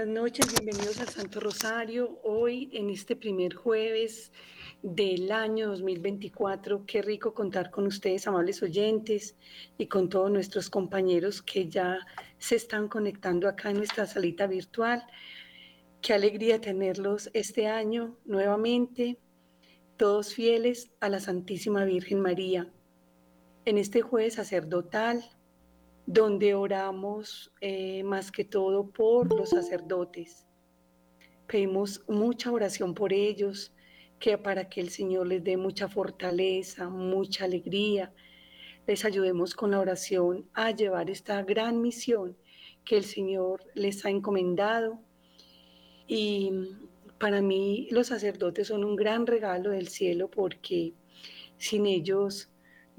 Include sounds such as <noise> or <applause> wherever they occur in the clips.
buenas noches, bienvenidos al Santo Rosario. Hoy, en este primer jueves del año 2024, qué rico contar con ustedes, amables oyentes, y con todos nuestros compañeros que ya se están conectando acá en nuestra salita virtual. Qué alegría tenerlos este año nuevamente, todos fieles a la Santísima Virgen María. En este jueves sacerdotal, donde oramos eh, más que todo por los sacerdotes. Pedimos mucha oración por ellos, que para que el Señor les dé mucha fortaleza, mucha alegría, les ayudemos con la oración a llevar esta gran misión que el Señor les ha encomendado. Y para mí los sacerdotes son un gran regalo del cielo porque sin ellos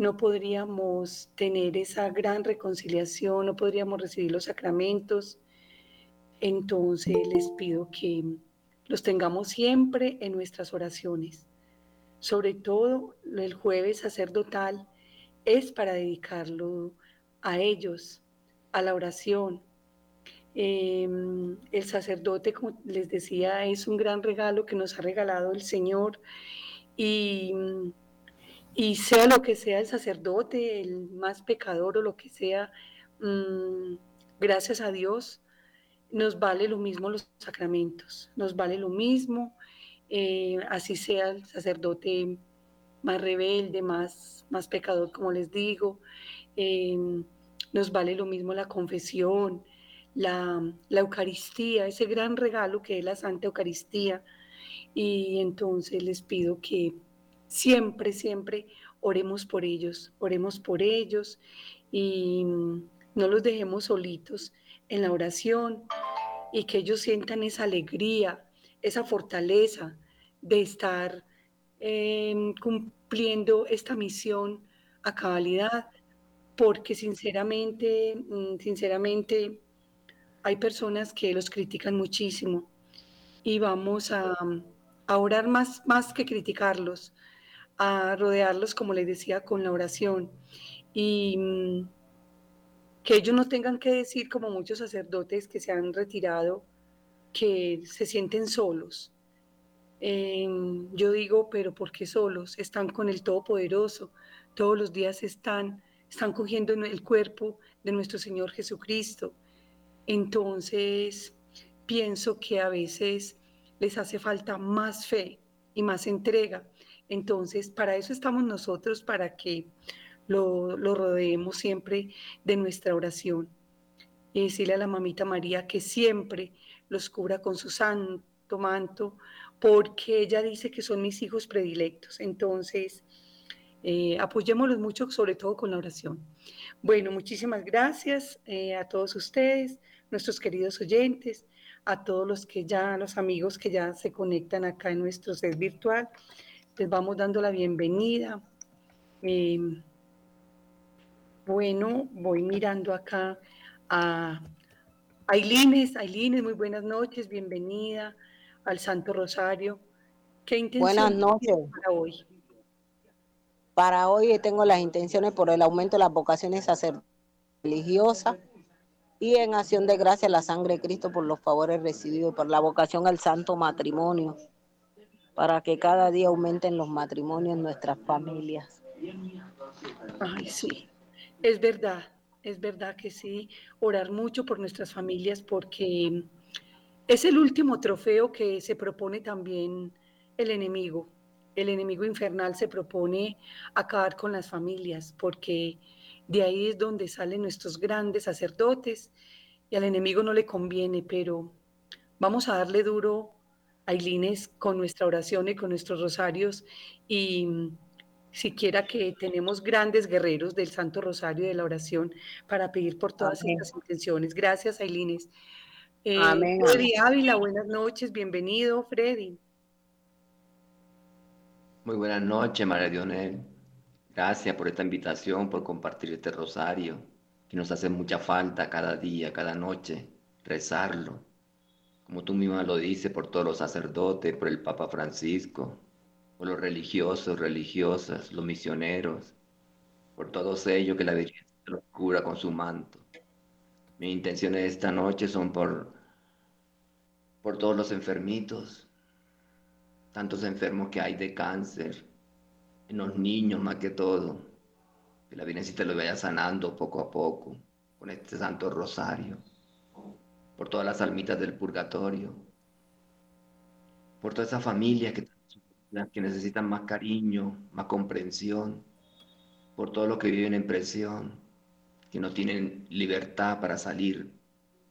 no podríamos tener esa gran reconciliación, no podríamos recibir los sacramentos. Entonces les pido que los tengamos siempre en nuestras oraciones. Sobre todo el jueves sacerdotal es para dedicarlo a ellos, a la oración. Em, el sacerdote, como les decía, es un gran regalo que nos ha regalado el Señor y y sea lo que sea el sacerdote, el más pecador o lo que sea, mm, gracias a Dios, nos vale lo mismo los sacramentos, nos vale lo mismo, eh, así sea el sacerdote más rebelde, más, más pecador, como les digo, eh, nos vale lo mismo la confesión, la, la Eucaristía, ese gran regalo que es la Santa Eucaristía. Y entonces les pido que Siempre, siempre oremos por ellos, oremos por ellos y no los dejemos solitos en la oración y que ellos sientan esa alegría, esa fortaleza de estar em, cumpliendo esta misión a cabalidad, porque sinceramente, mm, sinceramente hay personas que los critican muchísimo y vamos a, a orar más, más que criticarlos, a rodearlos, como les decía, con la oración. Y mm, que ellos no tengan que decir, como muchos sacerdotes que se han retirado, que se sienten solos. Em, yo digo, pero ¿por qué solos? Están con el Todopoderoso, todos los días están, están cogiendo el cuerpo de nuestro Señor Jesucristo. Entonces, pienso que a veces les hace falta más fe y más entrega entonces, para eso estamos nosotros, para que lo, rodeemos siempre de nuestra oración. Y decirle a la mamita María que siempre los cubra con su santo manto, porque ella dice que son mis hijos predilectos. Entonces, eh, apoyémoslos mucho, sobre todo con la oración. Bueno, muchísimas gracias eh, a todos ustedes, nuestros queridos oyentes, a todos los que ya, los amigos que ya se conectan acá en nuestro set virtual les vamos dando la bienvenida. Em, bueno, voy mirando acá a Ailines. Ailines, muy buenas noches, bienvenida al Santo Rosario. ¿Qué intenciones buenas noches. para hoy? Para hoy tengo las intenciones por el aumento de las vocaciones religiosas y en acción de gracia la sangre de Cristo por los favores recibidos, por la vocación al santo matrimonio para que cada día aumenten los matrimonios en nuestras familias. Ay, sí, es verdad, es verdad que sí, orar mucho por nuestras familias porque es el último trofeo que se propone también el enemigo. El enemigo infernal se propone acabar con las familias porque de ahí es donde salen nuestros grandes sacerdotes y al enemigo no le conviene, pero vamos a darle duro Ailines con nuestra oración y con nuestros rosarios y mm, siquiera que tenemos grandes guerreros del Santo Rosario de la oración para pedir por todas estas intenciones. Gracias, Ailines. Eh, Amén. Freddy Ávila, buenas noches, bienvenido, Freddy. Muy buenas noches, María Dionel. Gracias por esta invitación, por compartir este rosario, que nos hace mucha falta cada día, cada noche, rezarlo como tú misma lo dices, por todos los sacerdotes, por el Papa Francisco, por los religiosos, religiosas, los misioneros, por todos ellos que la Virgen los cura con su manto. Mis intenciones esta noche son por por todos los enfermitos, tantos enfermos que hay de cáncer, en los niños más que todo, que la Virgencita lo vaya sanando poco a poco con este Santo Rosario, por todas las almitas del purgatorio, por toda esa familia que, que necesitan más cariño, más comprensión, por todo lo que viven en presión, que no tienen libertad para salir,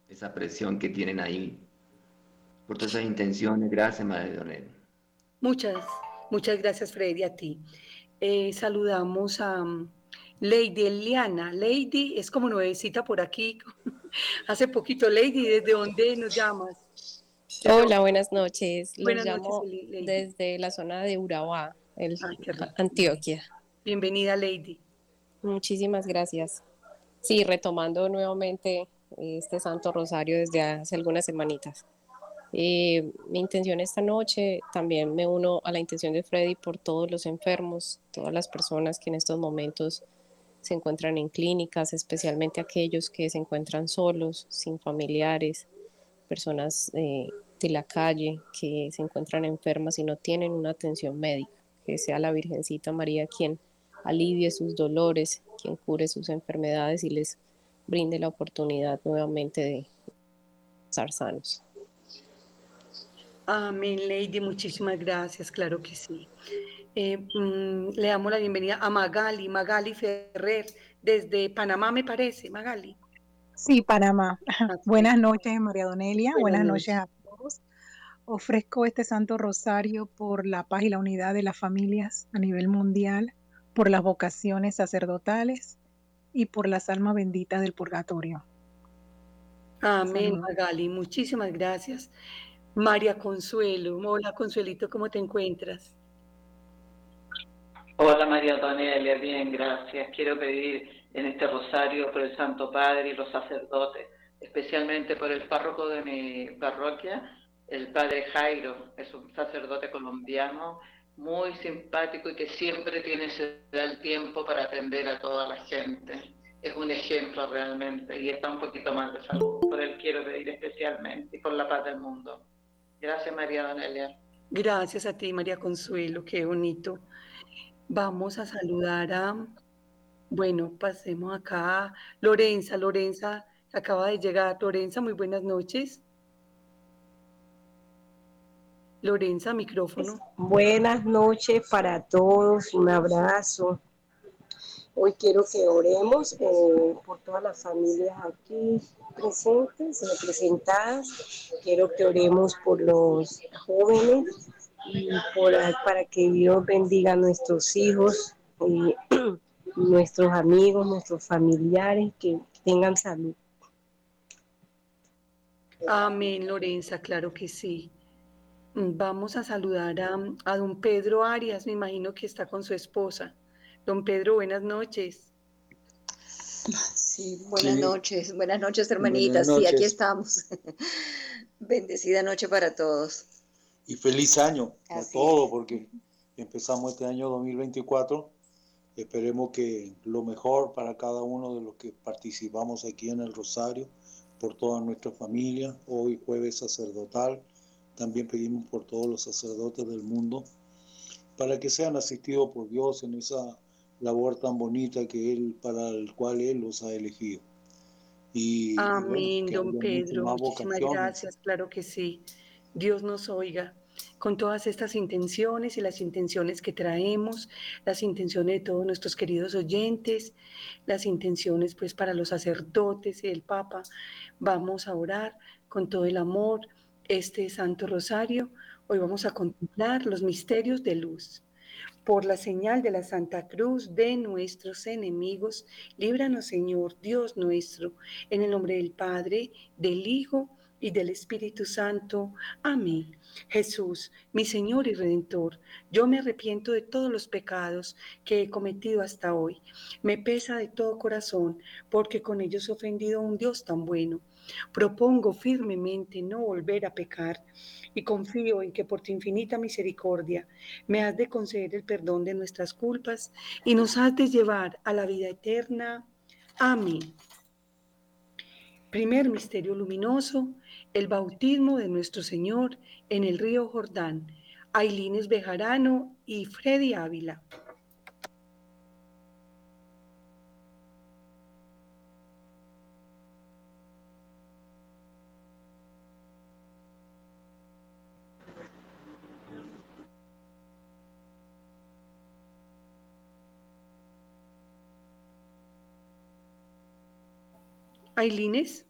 esa presión que tienen ahí, por todas esas intenciones. Gracias, Madre Donel. Muchas, muchas gracias, Freddy, a ti. Eh, saludamos a Lady Eliana. Lady es como nuevecita por aquí. <laughs> Hace poquito, Lady, ¿desde dónde nos llamas? Hola, buenas noches. Los llamo desde la zona de Urabá, Antioquia. Bienvenida, Lady. Muchísimas gracias. Sí, retomando nuevamente este Santo Rosario desde hace algunas semanitas. Eh, mi intención esta noche, también me uno a la intención de Freddy por todos los enfermos, todas las personas que en estos momentos se encuentran en clínicas, especialmente aquellos que se encuentran solos, sin familiares, personas eh, de la calle que se encuentran enfermas y no tienen una atención médica, que sea la Virgencita María quien alivie sus dolores, quien cure sus enfermedades y les brinde la oportunidad nuevamente de estar sanos. Amén, Lady, muchísimas gracias, claro que sí. Eh, mm, le damos la bienvenida a Magali, Magali Ferrer, desde Panamá, me parece, Magali. Sí, Panamá. <laughs> Buenas noches, María Donelia. Buenas, noches a todos. Ofrezco este Santo Rosario por la paz y la unidad de las familias a nivel mundial, por las vocaciones sacerdotales y por las almas benditas del purgatorio. Amén, Magali. Muchísimas gracias. María Consuelo. Hola, Consuelito, ¿cómo te encuentras? Hola, María Donelia. Bien, gracias. Quiero pedir en este rosario por el Santo Padre y los sacerdotes, especialmente por el párroco de mi parroquia, el Padre Jairo. Es un sacerdote colombiano muy simpático y que siempre tiene el tiempo para atender a toda la gente. Es un ejemplo realmente y está un poquito más de salud. Por él quiero pedir especialmente y por la paz del mundo. Gracias, María Donelia. Gracias a ti, María Consuelo, qué bonito. Vamos a saludar a, bueno, pasemos acá Lorenza. Lorenza acaba de llegar. Lorenza, muy buenas noches. Lorenza, micrófono. Buenas noches para todos, un abrazo. Hoy quiero que oremos eh, por todas las familias aquí presentes, representadas. Quiero que oremos por los jóvenes y por, para que Dios bendiga a nuestros hijos, y <clears throat> nuestros amigos, nuestros familiares, que tengan salud. Amén, Lorenza, claro que sí. Vamos a saludar a, a don Pedro Arias, me imagino que está con su esposa. Don Pedro, buenas noches. Sí, buenas noches, buenas noches hermanitas, sí, aquí estamos. <laughs> Bendecida noche para todos. Y feliz año a todos, porque empezamos este año 2024. Esperemos que lo mejor para cada uno de los que participamos aquí en el Rosario, por toda nuestra familia, hoy jueves sacerdotal. También pedimos por todos los sacerdotes del mundo, para que sean asistidos por Dios en esa labor tan bonita que él, para el cual él los ha elegido. Y, Amén, don Pedro. Muchísimas gracias, claro que sí. Dios nos oiga con todas estas intenciones y las intenciones que traemos, las intenciones de todos nuestros queridos oyentes, las intenciones pues para los sacerdotes y el Papa. Vamos a orar con todo el amor este Santo Rosario. Hoy vamos a contemplar los misterios de luz. Por la señal de la Santa Cruz de nuestros enemigos, líbranos Señor Dios nuestro, en el nombre del Padre, del Hijo y del Espíritu Santo. Amén. Jesús, mi Señor y Redentor, yo me arrepiento de todos los pecados que he cometido hasta hoy. Me pesa de todo corazón, porque con ellos he ofendido a un Dios tan bueno. Propongo firmemente no volver a pecar y confío en que por tu infinita misericordia me has de conceder el perdón de nuestras culpas y nos has de llevar a la vida eterna. Amén. Primer misterio luminoso, el bautismo de nuestro Señor en el río Jordán, Ailines Bejarano y Freddy Ávila. Ailines.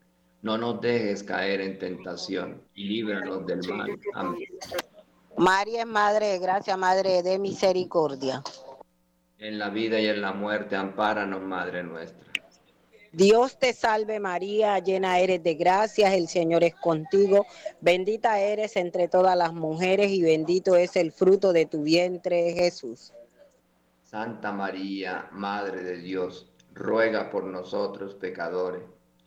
no nos dejes caer en tentación y líbranos del mal. Amén. María es Madre de Gracia, Madre de Misericordia. En la vida y en la muerte, ampáranos, Madre nuestra. Dios te salve María, llena eres de gracias, el Señor es contigo, bendita eres entre todas las mujeres y bendito es el fruto de tu vientre, Jesús. Santa María, Madre de Dios, ruega por nosotros pecadores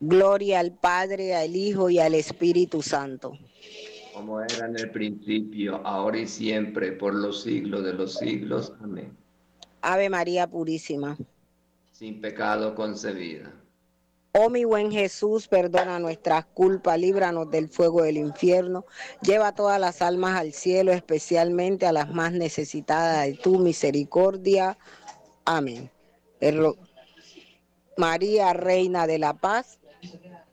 Gloria al Padre, al Hijo y al Espíritu Santo. Como era en el principio, ahora y siempre, por los siglos de los siglos. Amén. Ave María Purísima. Sin pecado concebida. Oh mi buen Jesús, perdona nuestras culpas, líbranos del fuego del infierno, lleva todas las almas al cielo, especialmente a las más necesitadas de tu misericordia. Amén. María, Reina de la Paz,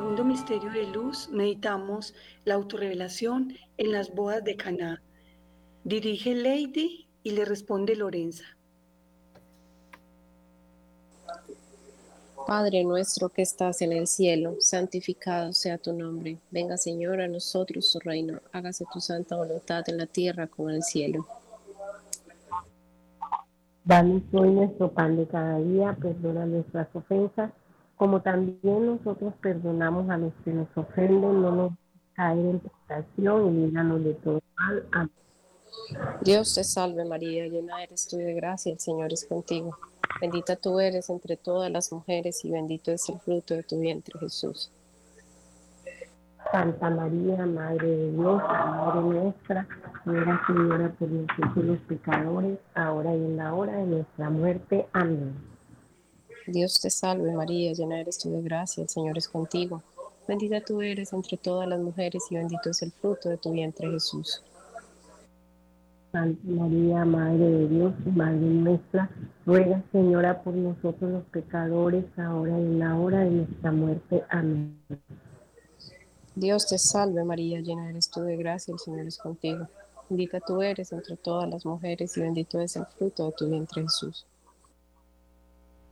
Misterio de luz meditamos la autorrevelación en las bodas de Caná. Dirige Lady y le responde Lorenza. Padre nuestro que estás en el cielo, santificado sea tu nombre. Venga Señor a nosotros tu reino. Hágase tu santa voluntad en la tierra como en el cielo. Danos hoy nuestro pan de cada día, perdona nuestras ofensas como también nosotros perdonamos a los que nos ofenden, no nos caer en tentación y líbranos de todo mal. Amén. Dios te salve María, llena eres tú de gracia, el Señor es contigo. Bendita tú eres entre todas las mujeres y bendito es el fruto de tu vientre Jesús. Santa María, Madre de Dios, Madre nuestra, ruega Señora por nosotros los pecadores, ahora y en la hora de nuestra muerte. Amén. Dios te salve María, llena eres tú de gracia, el Señor es contigo. Bendita tú eres entre todas las mujeres y bendito es el fruto de tu vientre Jesús. Santa María, Madre de Dios y Madre nuestra, ruega Señora por nosotros los pecadores, ahora y en la hora de nuestra muerte. Amén. Dios te salve María, llena eres tú de gracia, el Señor es contigo. Bendita tú eres entre todas las mujeres y bendito es el fruto de tu vientre Jesús.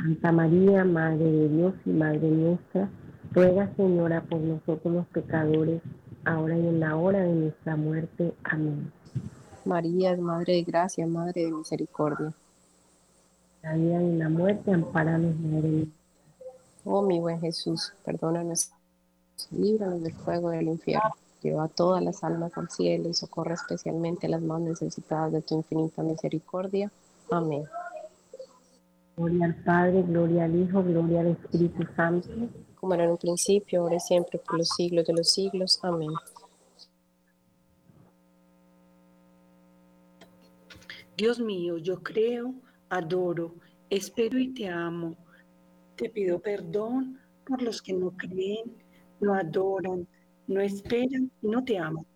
Santa María, Madre de Dios y Madre nuestra, ruega Señora por nosotros los pecadores, ahora y en la hora de nuestra muerte. Amén. María es Madre de Gracia, Madre de Misericordia. La vida y la muerte, amparanos, Madre Oh mi buen Jesús, perdónanos líbranos del fuego del infierno. Lleva a todas las almas al cielo y socorre especialmente a las más necesitadas de tu infinita misericordia. Amén. Gloria al Padre, gloria al Hijo, gloria al Espíritu Santo. Como era en un principio, ahora y siempre, por los siglos de los siglos. Amén. Dios mío, yo creo, adoro, espero y te amo. Te pido perdón por los que no creen, no adoran, no esperan y no te aman.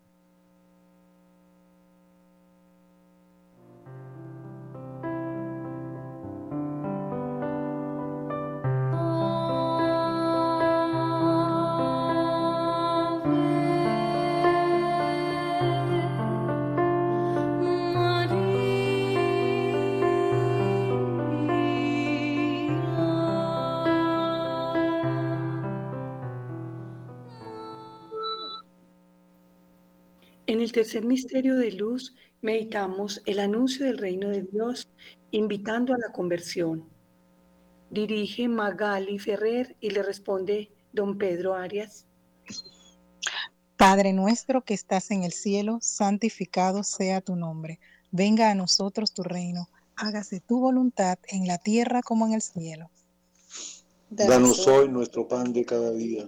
Tercer misterio de luz meditamos el anuncio del reino de Dios invitando a la conversión. Dirige Magali Ferrer y le responde don Pedro Arias. Padre nuestro que estás en el cielo, santificado sea tu nombre. Venga a nosotros tu reino. Hágase tu voluntad en la tierra como en el cielo. Danos hoy nuestro pan de cada día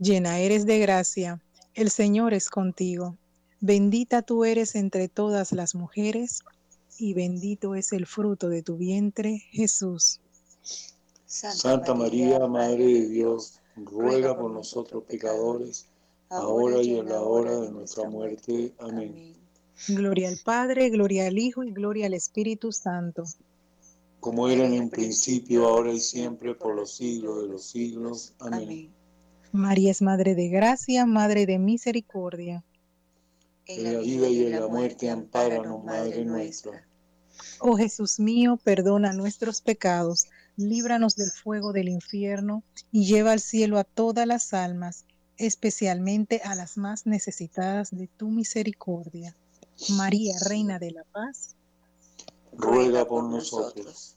llena eres de gracia, el Señor es contigo. Bendita tú eres entre todas las mujeres, y bendito es el fruto de tu vientre, Jesús. Santa María, Madre de Dios, ruega por nosotros pecadores, ahora y en la hora de nuestra muerte. Amén. Gloria al Padre, gloria al Hijo y gloria al Espíritu Santo. Como era en un principio, ahora y siempre, por los siglos de los siglos. Amén. María es Madre de Gracia, Madre de Misericordia. En la vida y en la muerte, ampáranos, Madre nuestra. Oh Jesús mío, perdona nuestros pecados, líbranos del fuego del infierno y lleva al cielo a todas las almas, especialmente a las más necesitadas de tu misericordia. María, Reina de la Paz, ruega por nosotros.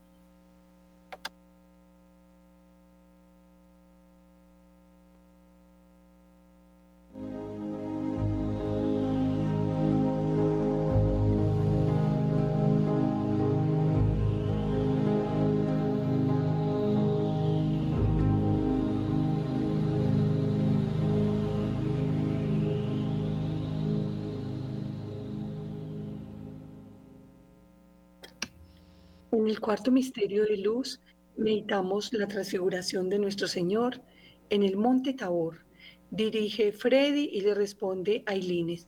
En el cuarto misterio de luz meditamos la transfiguración de nuestro Señor en el monte Tabor. Dirige Freddy y le responde Ailines.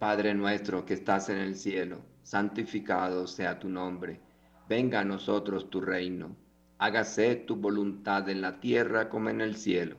Padre nuestro que estás en el cielo, santificado sea tu nombre. Venga a nosotros tu reino. Hágase tu voluntad en la tierra como en el cielo.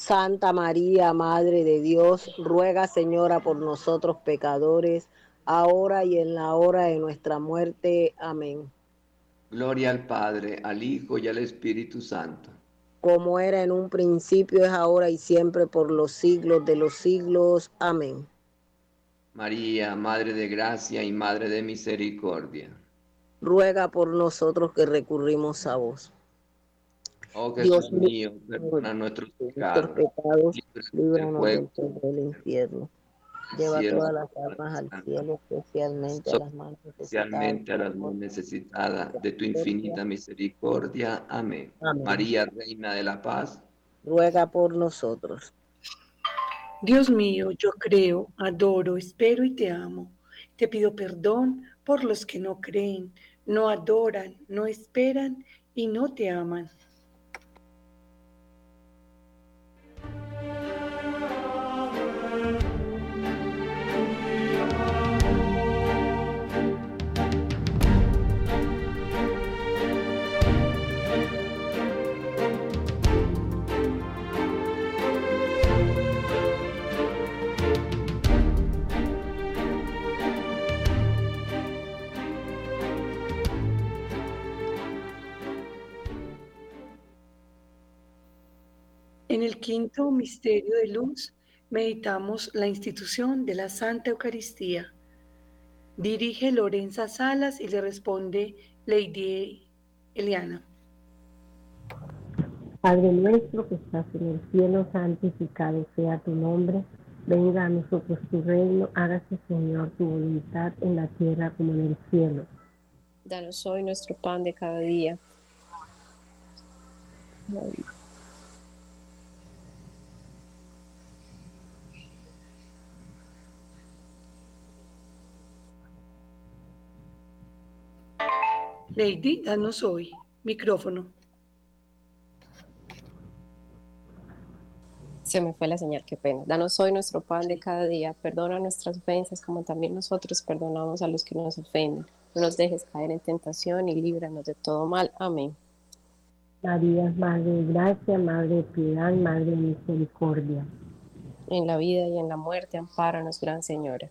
Santa María, Madre de Dios, ruega Señora por nosotros pecadores, ahora y en la hora de nuestra muerte. Amén. Gloria al Padre, al Hijo y al Espíritu Santo. Como era en un principio, es ahora y siempre por los siglos de los siglos. Amén. María, Madre de Gracia y Madre de Misericordia. Ruega por nosotros que recurrimos a vos. Oh Jesús mío, perdona nuestros pecados, líbranos del infierno. Lleva todas las almas al cielo, especialmente a las más especialmente a las más necesitadas de tu infinita misericordia. Amén. María, Reina de la Paz, ruega por nosotros. Dios mío, yo creo, adoro, espero y te amo. Te pido perdón por los que no creen, no adoran, no esperan y no te aman. En el quinto misterio de luz meditamos la institución de la Santa Eucaristía. Dirige Lorenza Salas y le responde Lady Eliana. Padre nuestro que estás en el cielo, santificado sea tu nombre. Venga a nosotros tu reino, hágase Señor tu voluntad en la tierra como en el cielo. Danos hoy nuestro pan de cada día. Lady, danos hoy micrófono. Se me fue la señal, qué pena. Danos hoy nuestro pan de cada día. Perdona nuestras ofensas como también nosotros perdonamos a los que nos ofenden. No nos dejes caer en tentación y líbranos de todo mal. Amén. María, Madre de Gracia, Madre de Piedad, Madre de Misericordia. En la vida y en la muerte, ampáranos, Gran Señora.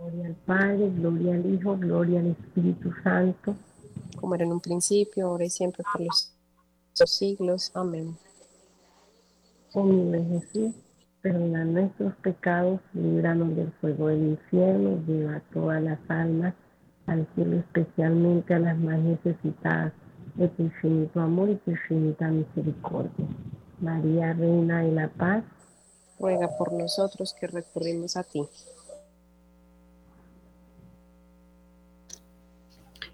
Gloria al Padre, gloria al Hijo, gloria al Espíritu Santo. Como era en un principio, ahora y siempre por los siglos. Amén. Mi Jesús, perdona nuestros pecados, líbranos del fuego del infierno, lleva a todas las almas al cielo, especialmente a las más necesitadas de tu infinito amor y tu infinita misericordia. María, Reina de la Paz, ruega por nosotros que recurrimos a ti.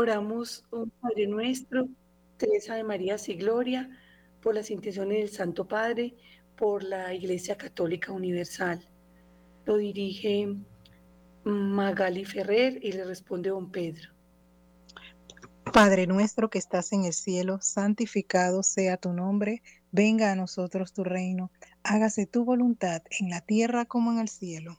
Oramos, un Padre nuestro, Teresa de María y Gloria, por las intenciones del Santo Padre, por la Iglesia Católica Universal. Lo dirige Magali Ferrer y le responde don Pedro. Padre nuestro que estás en el cielo, santificado sea tu nombre, venga a nosotros tu reino, hágase tu voluntad en la tierra como en el cielo.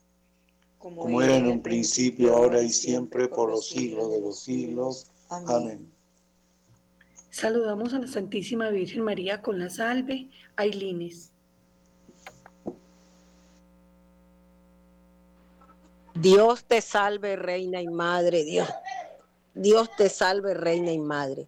como era en un principio, ahora y siempre, por los siglos de los siglos. Amén. Saludamos a la Santísima Virgen María con la salve, Ailines. Dios te salve, reina y madre, Dios. Dios te salve, reina y madre.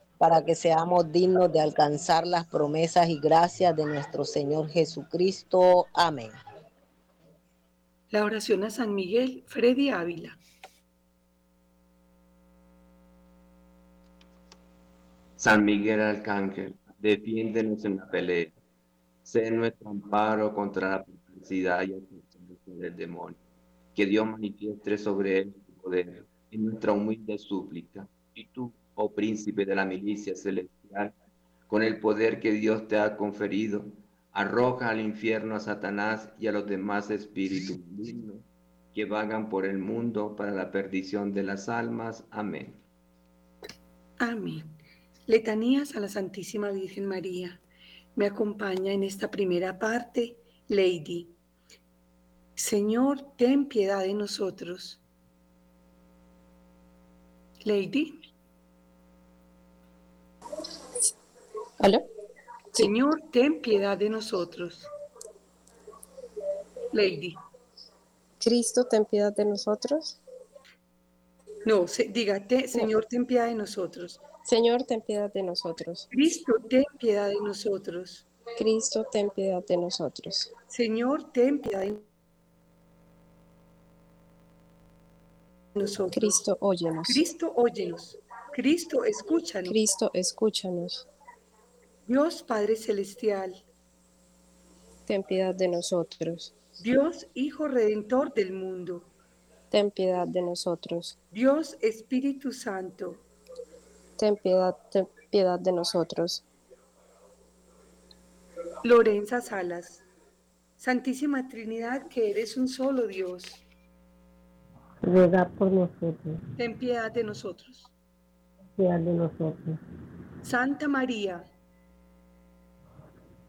para que seamos dignos de alcanzar las promesas y gracias de nuestro Señor Jesucristo. Amén. La oración a San Miguel, Freddy Ávila. San Miguel Arcángel, defiéndenos en la pelea. Sé nuestro amparo contra la perversidad y el del demonio. Que Dios manifieste sobre él su poder en nuestra humilde súplica. Y tú, oh príncipe de la milicia celestial, con el poder que Dios te ha conferido, arroja al infierno a Satanás y a los demás espíritus malignos que vagan por el mundo para la perdición de las almas. Amén. Amén. Letanías a la Santísima Virgen María. Me acompaña en esta primera parte Lady. Señor, ten piedad de nosotros. Lady. ¿Aló? Señor, ten piedad de nosotros. Lady. Cristo, ten piedad de nosotros. No, dígate, Señor, ten piedad de nosotros. Señor, ten piedad de nosotros. Cristo, ten piedad de nosotros. Cristo, ten piedad de nosotros. Señor, ten piedad de nosotros. Cristo, óyenos. Cristo, óyenos. Cristo, escúchanos. Cristo, escúchanos. Dios Padre Celestial. Ten piedad de nosotros. Dios Hijo Redentor del mundo. Ten piedad de nosotros. Dios Espíritu Santo ten piedad, ten piedad de nosotros. Lorenza Salas, Santísima Trinidad, que eres un solo Dios. Ruega por nosotros. Ten piedad de nosotros. Piedad de nosotros. Santa María.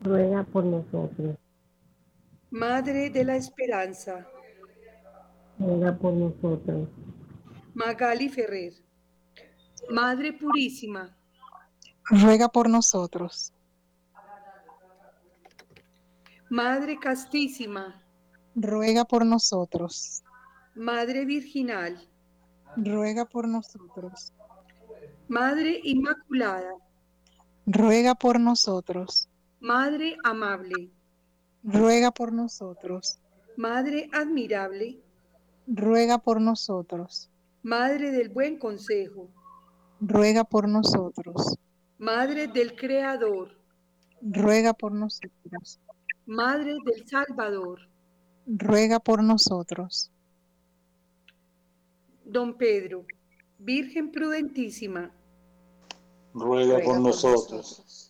Ruega por nosotros. Madre de la Esperanza. Ruega por nosotros. Magali Ferrer. Madre Purísima ruega por nosotros. Madre castísima, ruega por nosotros. Madre virginal, ruega por nosotros. Madre inmaculada, ruega por nosotros. Madre amable, ruega por nosotros. Madre admirable, ruega por nosotros. Madre del buen consejo, ruega por nosotros. Madre del Creador, ruega por nosotros. Madre del Salvador, ruega por nosotros. Don Pedro, Virgen prudentísima, ruega, por, nosotros.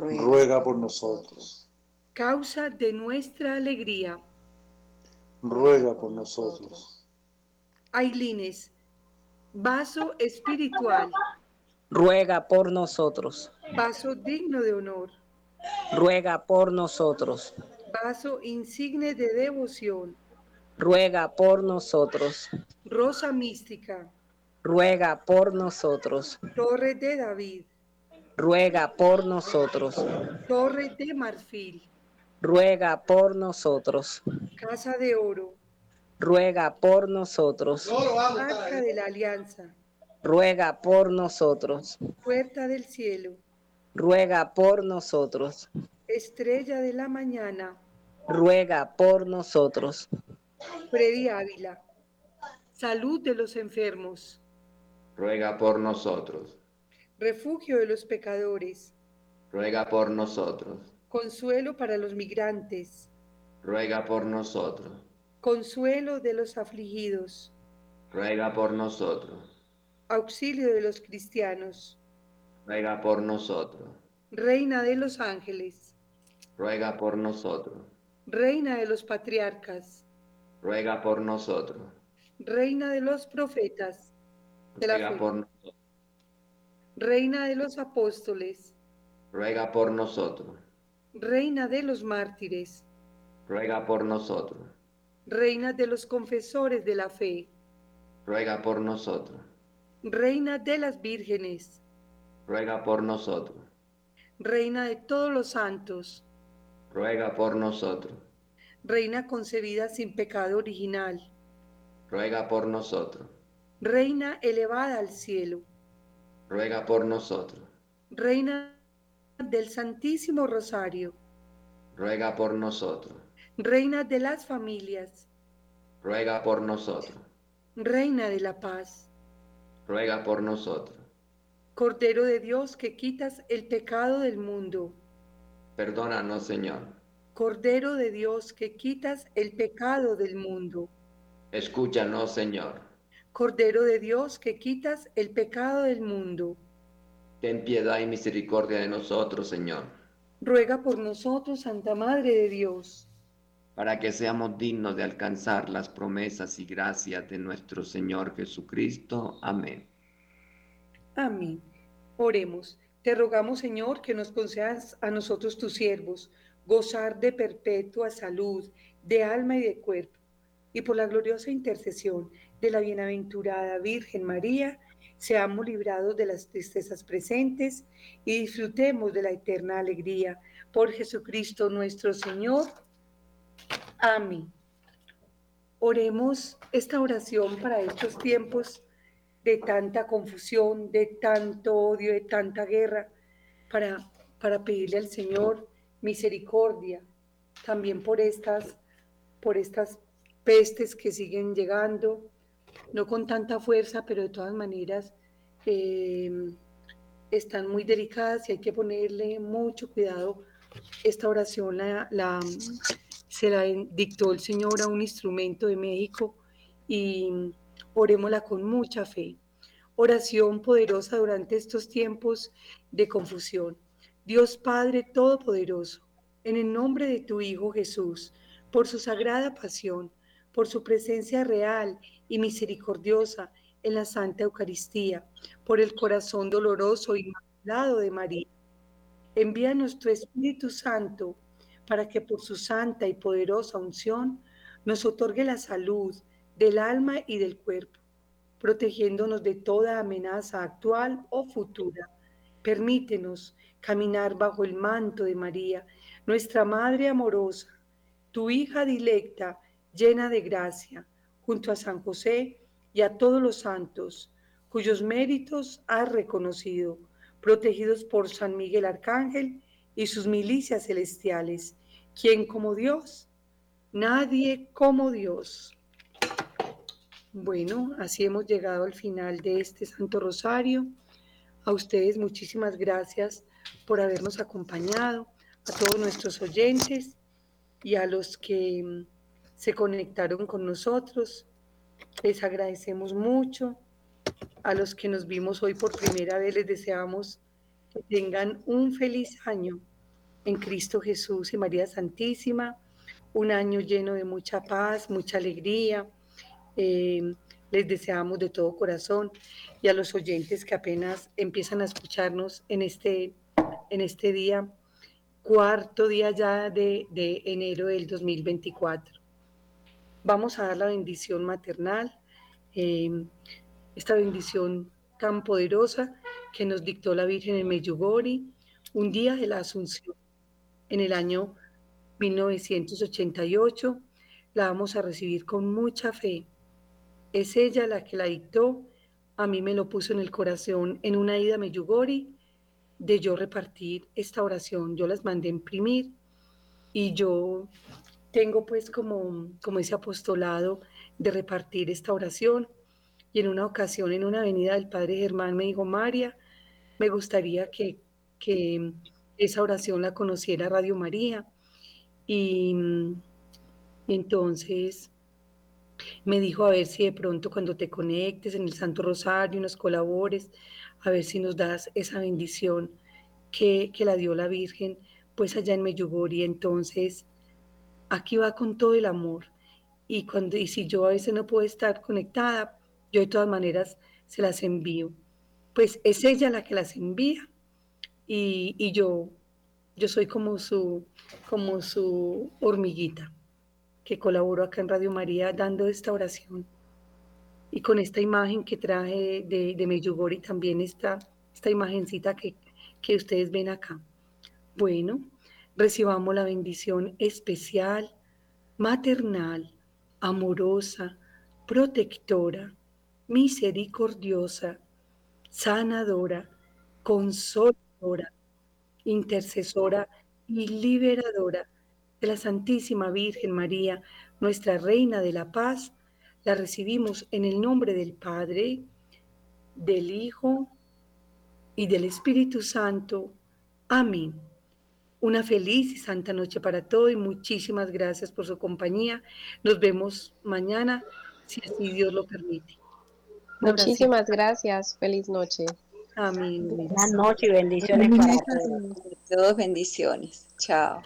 ruega por nosotros. Causa de nuestra alegría, ruega por nosotros. Ailines, vaso espiritual, ruega por nosotros. Vaso digno de honor. Ruega por nosotros. Vaso insigne de devoción. Ruega por nosotros. Rosa mística. ruega por nosotros. Torre de David, ruega por nosotros. Torre de marfil, ruega por nosotros. Casa de oro, ruega por nosotros. Arca de la alianza, ruega por nosotros. Puerta del cielo, ruega por nosotros. Estrella de la mañana, ruega por nosotros. Freddy Ávila, salud de los enfermos, ruega por nosotros. Refugio de los pecadores, ruega por nosotros. Consuelo para los migrantes, ruega por nosotros. Consuelo de los afligidos, ruega por nosotros. Auxilio de los cristianos, ruega por nosotros. Reina de los ángeles, ruega por nosotros. Reina de los patriarcas, ruega por nosotros. Reina de los profetas, ruega por nosotros. Reina de los apóstoles, ruega por nosotros. Reina de los mártires, ruega por nosotros. Reina de los confesores de la fe, ruega por nosotros. Reina de las vírgenes, ruega por nosotros. Reina de todos los santos, ruega por nosotros. Reina concebida sin pecado original, ruega por nosotros. Reina elevada al cielo, ruega por nosotros. Reina del Santísimo Rosario, ruega por nosotros. Reina de las familias, ruega por nosotros. Reina de la paz, ruega por nosotros. Cordero de Dios que quitas el pecado del mundo, perdónanos, Señor. Cordero de Dios que quitas el pecado del mundo, escúchanos, Señor. Cordero de Dios que quitas el pecado del mundo. Ten piedad y misericordia de nosotros, Señor. Ruega por nosotros, Santa Madre de Dios. Para que seamos dignos de alcanzar las promesas y gracias de nuestro Señor Jesucristo. Amén. Amén. Oremos. Te rogamos, Señor, que nos concedas a nosotros tus siervos gozar de perpetua salud, de alma y de cuerpo, y por la gloriosa intercesión de la bienaventurada Virgen María, seamos librados de las tristezas presentes y disfrutemos de la eterna alegría. Por Jesucristo nuestro Señor. Amén. Oremos esta oración para estos tiempos de tanta confusión, de tanto odio, de tanta guerra, para, para pedirle al Señor misericordia también por estas, por estas pestes que siguen llegando, no con tanta fuerza, pero de todas maneras em, están muy delicadas y hay que ponerle mucho cuidado. Esta oración la, se la dictó el Señor a un instrumento de México y orémosla con mucha fe. Oración poderosa durante estos tiempos de confusión. Dios Padre Todopoderoso, en el nombre de tu Hijo Jesús, por su sagrada pasión, por su presencia real y misericordiosa en la Santa Eucaristía, por el corazón doloroso y inmaculado de María. Envíanos tu Espíritu Santo para que por su santa y poderosa unción nos otorgue la salud del alma y del cuerpo, protegiéndonos de toda amenaza actual o futura. Permítenos caminar bajo el manto de María, nuestra Madre amorosa, tu hija dilecta, llena de gracia, junto a San José y a todos los santos, cuyos méritos has reconocido, protegidos por San Miguel Arcángel y sus milicias celestiales, quien como Dios, nadie como Dios. Bueno, así hemos llegado al final de este Santo Rosario. A ustedes muchísimas gracias por habernos acompañado, a todos nuestros oyentes y a los que se conectaron con nosotros. Les agradecemos mucho. A los que nos vimos hoy por primera vez les deseamos que tengan un feliz año en Cristo Jesús y María Santísima, un año lleno de mucha paz, mucha alegría. Eh, les deseamos de todo corazón y a los oyentes que apenas empiezan a escucharnos en este en este día, cuarto día ya de, enero del 2024. Vamos a dar la bendición maternal. Em, esta bendición tan poderosa que nos dictó la Virgen en Meyugori, un día de la Asunción, en el año 1988. La vamos a recibir con mucha fe. Es ella la que la dictó. A mí me lo puso en el corazón en una ida a Meyugori de yo repartir esta oración. Yo las mandé a imprimir y yo tengo pues como, como ese apostolado de repartir esta oración. Y en una ocasión, en una avenida del Padre Germán, me dijo, María, me gustaría que, que esa oración la conociera Radio María. Y, y entonces me dijo a ver si de pronto cuando te conectes en el Santo Rosario, nos colabores, a ver si nos das esa bendición que, que la dio la Virgen, pues allá en Meyugori. Entonces, aquí va con todo el amor. Y, cuando, y si yo a veces no puedo estar conectada, yo de todas maneras se las envío. Pues es ella la que las envía y, y yo, yo soy como su, como su hormiguita que colaboró acá en Radio María dando esta oración. Y con esta imagen que traje de, de Meyugori también está esta imagencita que, que ustedes ven acá. Bueno, recibamos la bendición especial, maternal, amorosa, protectora, misericordiosa, sanadora, consoladora, intercesora y liberadora de la Santísima Virgen María, nuestra Reina de la Paz, la recibimos en el nombre del Padre, del Hijo y del Espíritu Santo. Amén. Una feliz y santa noche para todos y muchísimas gracias por su compañía. Nos vemos mañana, si así Dios lo permite. Muchísimas gracias. Feliz noche. Amén. Buenas noches y bendiciones para todos. Todos bendiciones. Chao.